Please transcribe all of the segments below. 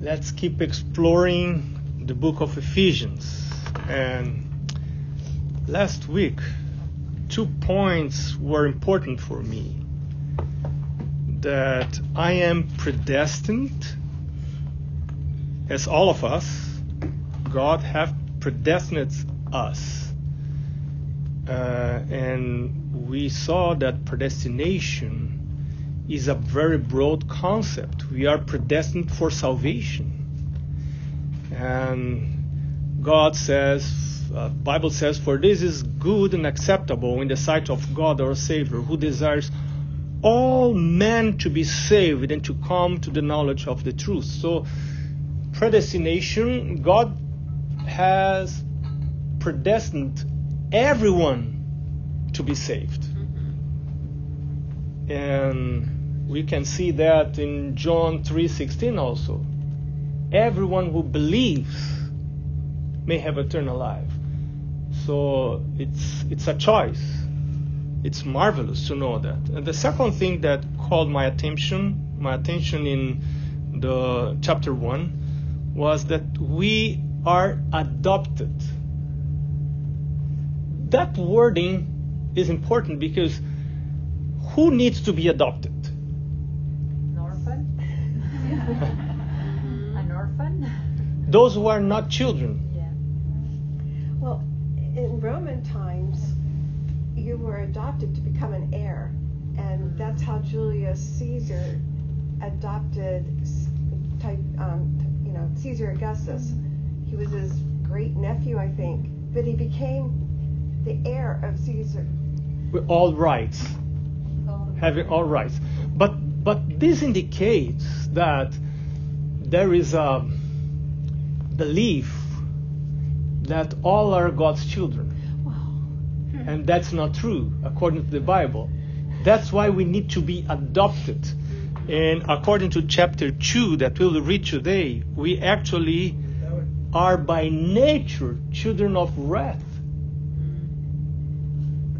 let's keep exploring the book of Ephesians. And last week, two points were important for me that I am predestined, as all of us, God have predestined us. Uh, and we saw that predestination is a very broad concept. We are predestined for salvation. And God says, uh, Bible says, for this is good and acceptable in the sight of God our Savior, who desires all men to be saved and to come to the knowledge of the truth. So, predestination, God has predestined everyone to be saved. And we can see that in John 3:16 also. Everyone who believes may have eternal life. So it's it's a choice. It's marvelous to know that. And the second thing that called my attention, my attention in the chapter 1 was that we are adopted. That wording is important because who needs to be adopted? An orphan? An orphan? Those who are not children. Yeah. Well, in Roman times, you were adopted to become an heir, and that's how Julius Caesar adopted, type, um, you know, Caesar Augustus. He was his great nephew, I think, but he became the heir of Caesar. With all rights. Having all rights. But but this indicates that there is a belief that all are God's children. And that's not true according to the Bible. That's why we need to be adopted. And according to chapter 2 that we'll read today, we actually are by nature children of wrath.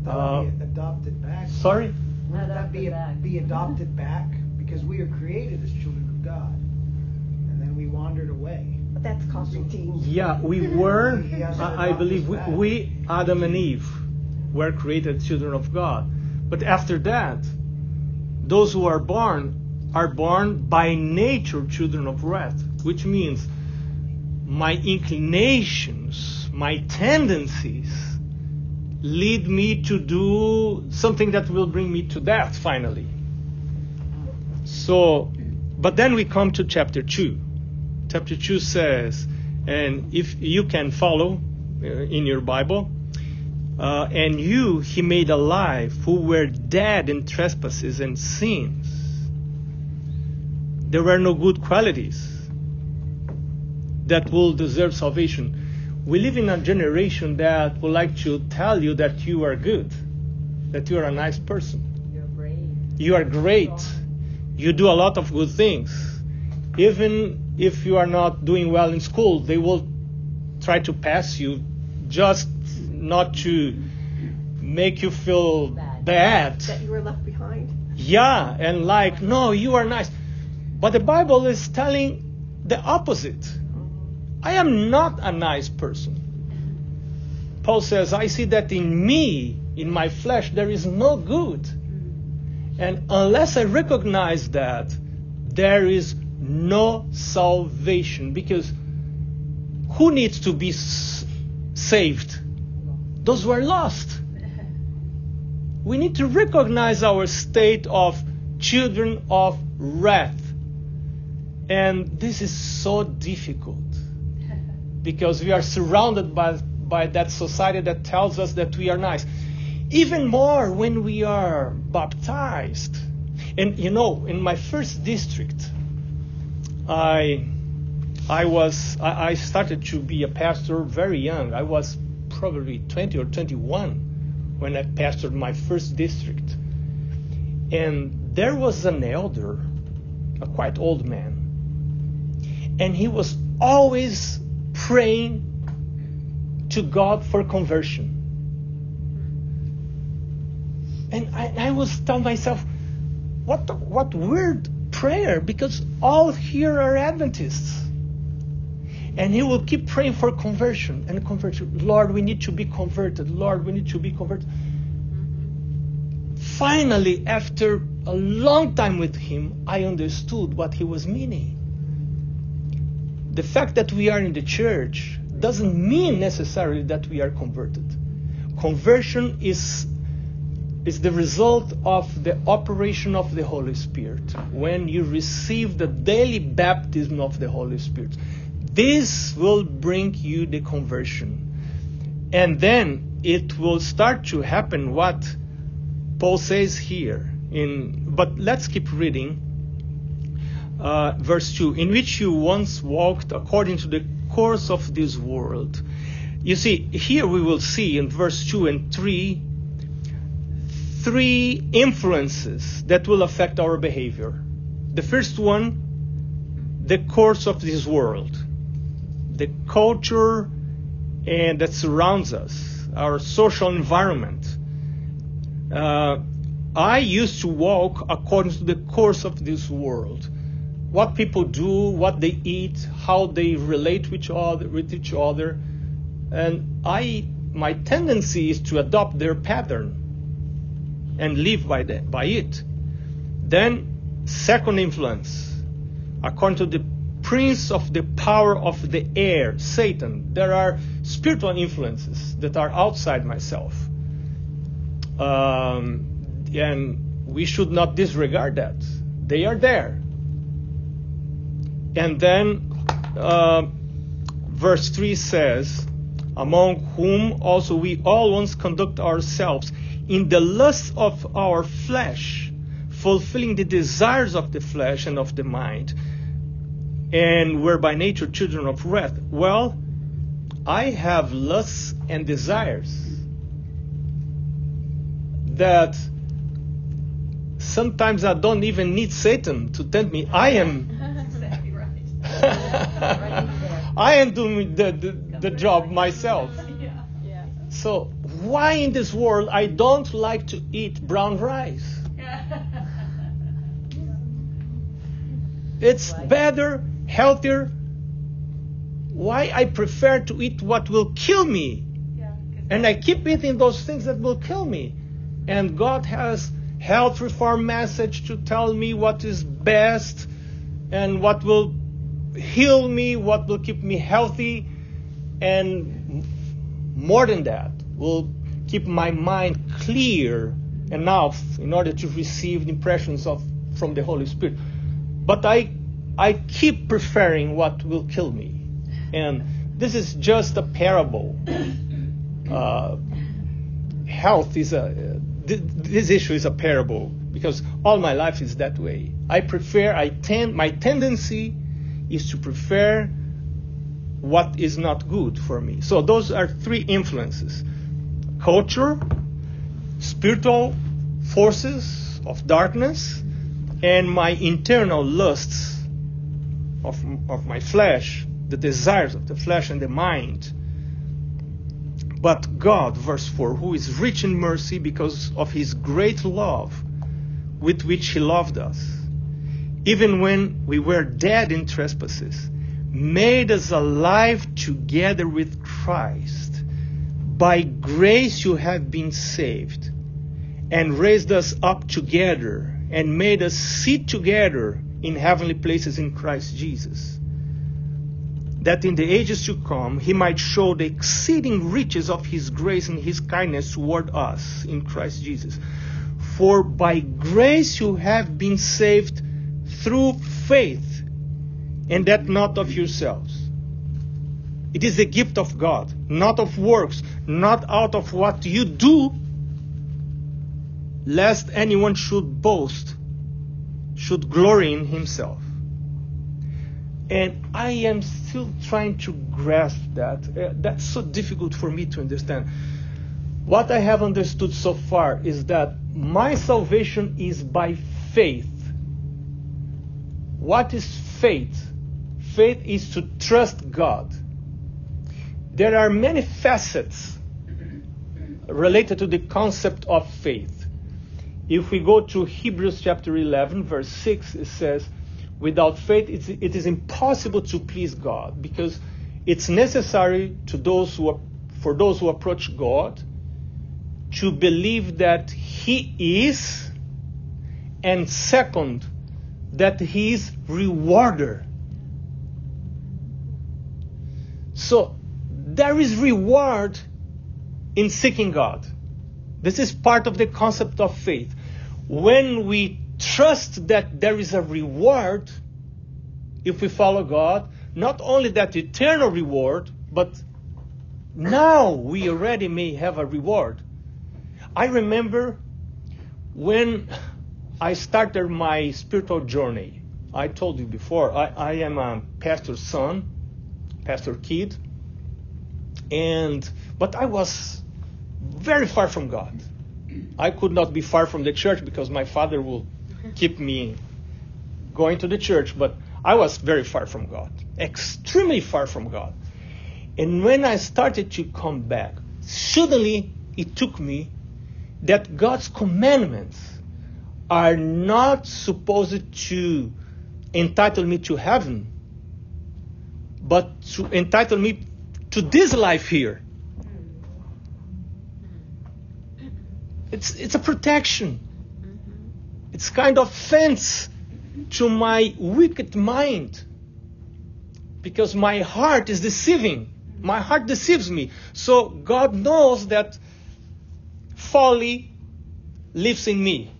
Uh, adopted back? Sorry? Wouldn't that be, Adopted be adopted back? Because we are created as children of God. And then we wandered away. That's redeemed. Yeah, we were, I, I believe, we, we, Adam and Eve, were created children of God. But after that, those who are born are born by nature children of wrath, which means my inclinations, my tendencies lead me to do something that will bring me to death finally. So, but then we come to chapter 2 chapter 2 says, and if you can follow uh, in your Bible, uh, and you he made alive who were dead in trespasses and sins. There were no good qualities that will deserve salvation. We live in a generation that would like to tell you that you are good, that you are a nice person, You're brave. you are great, you do a lot of good things. Even if you are not doing well in school, they will try to pass you just not to make you feel Bad. bad. That you were left behind. Yeah, and like, no, you are nice. But the Bible is telling the opposite. I am not a nice person. Paul says, I see that in me, in my flesh, there is no good. And unless I recognize that, there is no salvation. Because who needs to be s- saved? Those who are lost. We need to recognize our state of children of wrath. And this is so difficult because we are surrounded by, by that society that tells us that we are nice. Even more when we are baptized. And you know, in my first district, I I was I, started to be a pastor very young. I was probably 20 or 21 when I pastored my first district. And there was an elder, a quite old man, and he was always praying to God for conversion. And I, I was telling myself, what what weird prayer? Because all here are Adventists. And he will keep praying for conversion and conversion. Lord, we need to be converted. Lord, we need to be converted. Finally, after a long time with him, I understood what he was meaning. The fact that we are in the church doesn't mean necessarily that we are converted. Conversion is is the result of the operation of the Holy Spirit. When you receive the daily baptism of the Holy Spirit, this will bring you the conversion. And then it will start to happen what Paul says here in but let's keep reading uh, verse 2 in which you once walked according to the course of this world you see here we will see in verse 2 and 3 three influences that will affect our behavior. The first one, the course of this world, the culture and that surrounds us, our social environment. Uh, I used to walk according to the course of this world. What people do, what they eat, how they relate with each other, with each other, and I, my tendency is to adopt their pattern and live by, the, by it. Then, second influence, according to the prince of the power of the air, Satan, there are spiritual influences that are outside myself. Um, and we should not disregard that. They are there. And then, uh, verse 3 says, Among whom also we all once conduct ourselves in the lust of our flesh, fulfilling the desires of the flesh and of the mind, and we're by nature children of wrath. Well, I have lusts and desires that sometimes I don't even need Satan to tempt me. I am. I am doing the, the, the job myself. So why in this world I don't like to eat brown rice? It's better, healthier. Why I prefer to eat what will kill me? And I keep eating those things that will kill me. And God has health reform message to tell me what is best and what will heal me, what will keep me healthy, and more than that, will keep my mind clear enough in order to receive the impressions of from the Holy Spirit. But I I keep preferring what will kill me. And this is just a parable. Uh, health is a th- this issue is a parable because all my life is that way. I prefer I tend my tendency is to prefer what is not good for me. So those are three influences culture, spiritual forces of darkness, and my internal lusts of, of my flesh, the desires of the flesh and the mind. But God, verse 4, who is rich in mercy because of his great love with which he loved us, even when we were dead in trespasses, made us alive together with Christ. By grace you have been saved, and raised us up together, and made us sit together in heavenly places in Christ Jesus. That in the ages to come he might show the exceeding riches of his grace and his kindness toward us in Christ Jesus. For by grace you have been saved through faith, and that not of yourselves. It is the gift of God, not of works, not out of what you do, lest anyone should boast, should glory in himself. And I am still trying to grasp that. Uh, that's so difficult for me to understand. What I have understood so far is that my salvation is by faith. What is faith? Faith is to trust God. There are many facets related to the concept of faith. If we go to Hebrews chapter 11, verse 6, it says, Without faith, it's, it is impossible to please God because it's necessary to those who are, for those who approach God to believe that He is, and second, that He is rewarder. So there is reward in seeking God. This is part of the concept of faith. When we trust that there is a reward if we follow God, not only that eternal reward, but now we already may have a reward. I remember when I started my spiritual journey. I told you before, I, I am a pastor's son, pastor kid, and but I was very far from God. I could not be far from the church because my father will keep me going to the church, but I was very far from God, extremely far from God. And when I started to come back, suddenly it took me that God's commandments are not supposed to entitle me to heaven, but to entitle me to this life here. It's, it's a protection. It's kind of fence to my wicked mind. Because my heart is deceiving. My heart deceives me. So God knows that folly lives in me.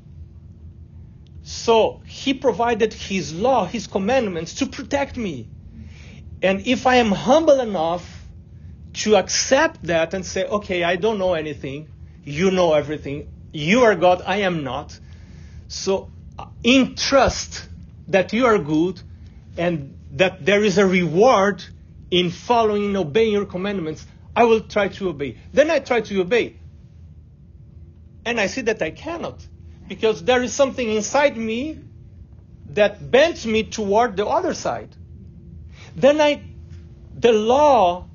So He provided His law, His commandments to protect me. And if I am humble enough to accept that and say, okay, I don't know anything, you know everything, you are God, I am not. So, uh, in trust that you are good and that there is a reward in following and obeying your commandments, I will try to obey. Then I try to obey. And I see that I cannot. Because there is something inside me that bends me toward the other side. Then I, the law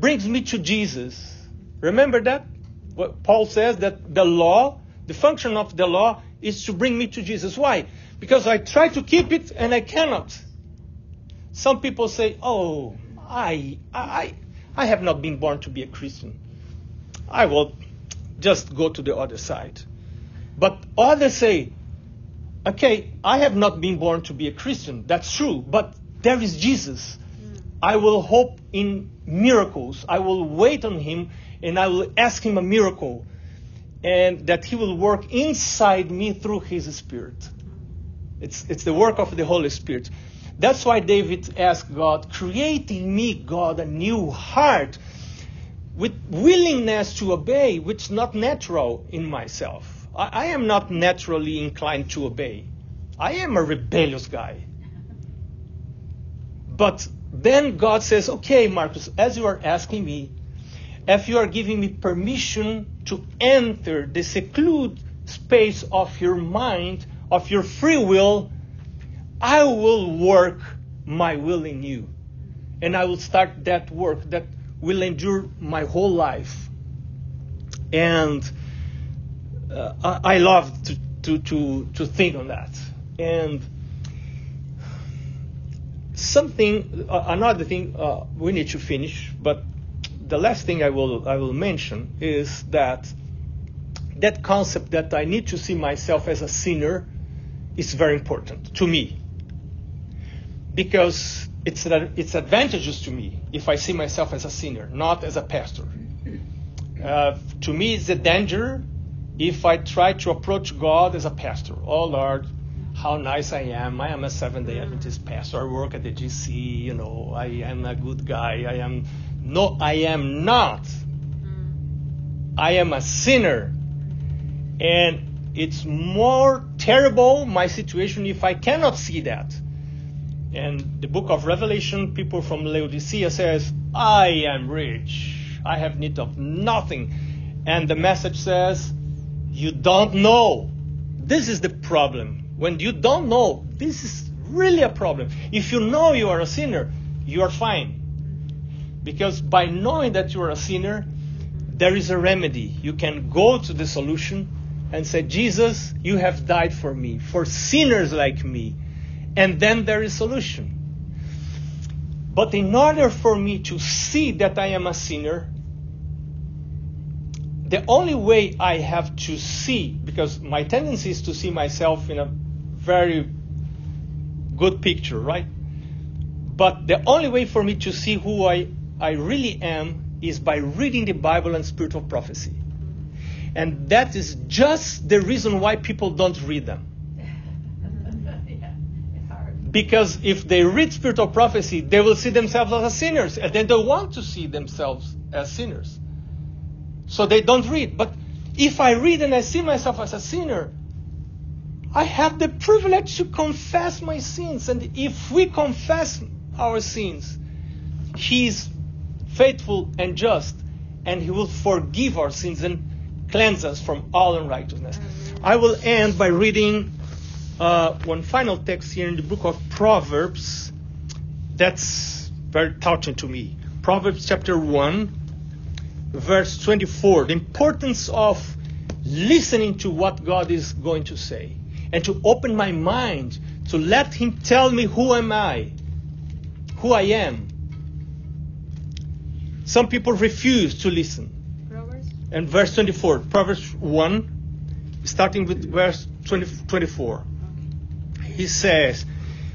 brings me to Jesus. Remember that? What Paul says that the law, the function of the law is to bring me to Jesus. Why? Because I try to keep it and I cannot. Some people say, "Oh, I, I, I have not been born to be a Christian. I will just go to the other side." But others say, "Okay, I have not been born to be a Christian. That's true, but there is Jesus. I will hope in miracles. I will wait on Him and I will ask Him a miracle, and that He will work inside me through His Spirit. It's, it's the work of the Holy Spirit. That's why David asked God, create in me, God, a new heart with willingness to obey, which is not natural in myself. I, I am not naturally inclined to obey. I am a rebellious guy. But then God says, okay, Marcus, as you are asking me, if you are giving me permission to enter the secluded space of your mind, of your free will, I will work my will in you. And I will start that work that will endure my whole life. And uh, I, I love to, to, to, to think on that. And something, uh, another thing uh, we need to finish, but the last thing I will I will mention is that that concept that I need to see myself as a sinner is very important to me because it's it's advantageous to me if I see myself as a sinner, not as a pastor. Uh, to me, it's a danger if I try to approach God as a pastor. Oh Lord, how nice I am. I am a Seventh Day Adventist pastor. I work at the GC. You know, I am a good guy. I am no, I am not. Mm. I am a sinner. And it's more terrible, my situation, if I cannot see that. And the book of Revelation, people from Laodicea says, I am rich. I have need of nothing. And the message says, you don't know. This is the problem. When you don't know, this is really a problem. If you know you are a sinner, you are fine. Because by knowing that you are a sinner, there is a remedy. You can go to the solution and say, Jesus, you have died for me, for sinners like me. And then there is solution. But in order for me to see that I am a sinner, the only way I have to see, because my tendency is to see myself in a very good picture, right? But the only way for me to see who I, I really am is by reading the Bible and spirit of prophecy. And that is just the reason why people don't read them. Because if they read spirit of prophecy, they will see themselves as sinners, and they want to see themselves as sinners. So they don't read. But if I read and I see myself as a sinner, I have the privilege to confess my sins. And if we confess our sins, He is faithful and just, and He will forgive our sins and cleanse us from all unrighteousness. I will end by reading uh, one final text here in the book of Proverbs that's very touching to me. Proverbs chapter 1, verse 24. The importance of listening to what God is going to say and to open my mind to let Him tell me who am I, who I am. Some people refuse to listen. Proverbs? And verse 24, Proverbs 1, starting with verse 20, 24. He says,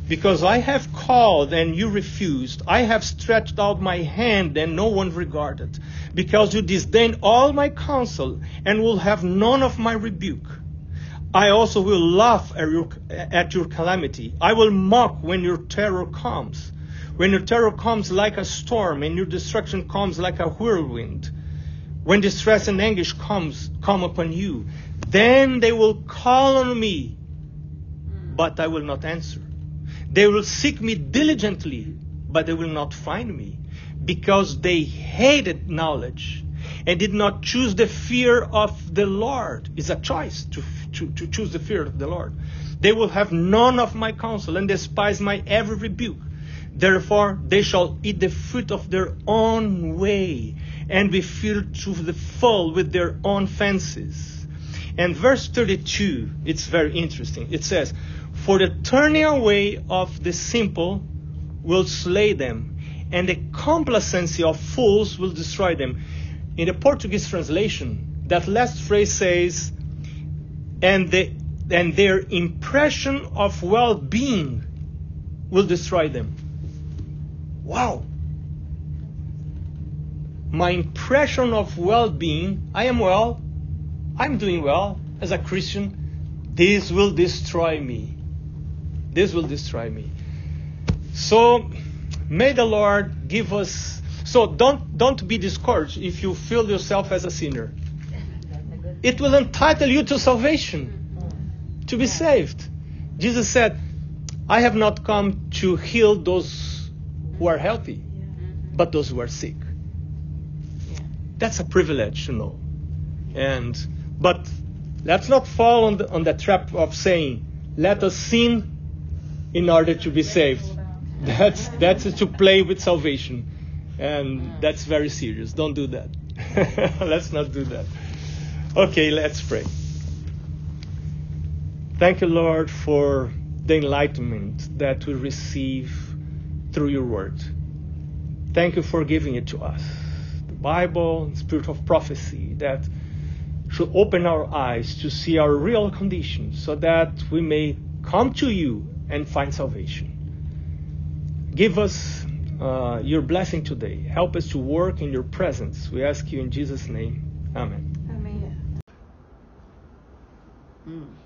Because I have called and you refused, I have stretched out my hand and no one regarded. Because you disdain all my counsel and will have none of my rebuke. I also will laugh at your, at your calamity. I will mock when your terror comes. When your terror comes like a storm and your destruction comes like a whirlwind. When distress and anguish comes come upon you, then they will call on me, but I will not answer. They will seek me diligently, but they will not find me, because they hated knowledge and did not choose the fear of the Lord. It's a choice to, to, to choose the fear of the Lord. They will have none of my counsel and despise my every rebuke. Therefore, they shall eat the fruit of their own way and be filled to the full with their own fancies. And verse 32, it's very interesting. It says, For the turning away of the simple will slay them, and the complacency of fools will destroy them. In the Portuguese translation, that last phrase says, and, the, and their impression of well being will destroy them. Wow! My impression of well being, I am well, I'm doing well as a Christian, this will destroy me. This will destroy me. So may the Lord give us so don't don't be discouraged if you feel yourself as a sinner. It will entitle you to salvation, to be saved. Jesus said, I have not come to heal those who are healthy, but those who are sick. That's a privilege you know. And but let's not fall on the, on the trap of saying, let us sin in order to be saved. That's that's to play with salvation. And that's very serious. Don't do that. let's not do that. Okay, let's pray. Thank you, Lord, for the enlightenment that we receive through your word. Thank you for giving it to us. The Bible, the spirit of prophecy that should open our eyes to see our real condition so that we may come to you and find salvation. Give us uh, your blessing today. Help us to work in your presence. We ask you in Jesus' name. Amen. Amen. Mm.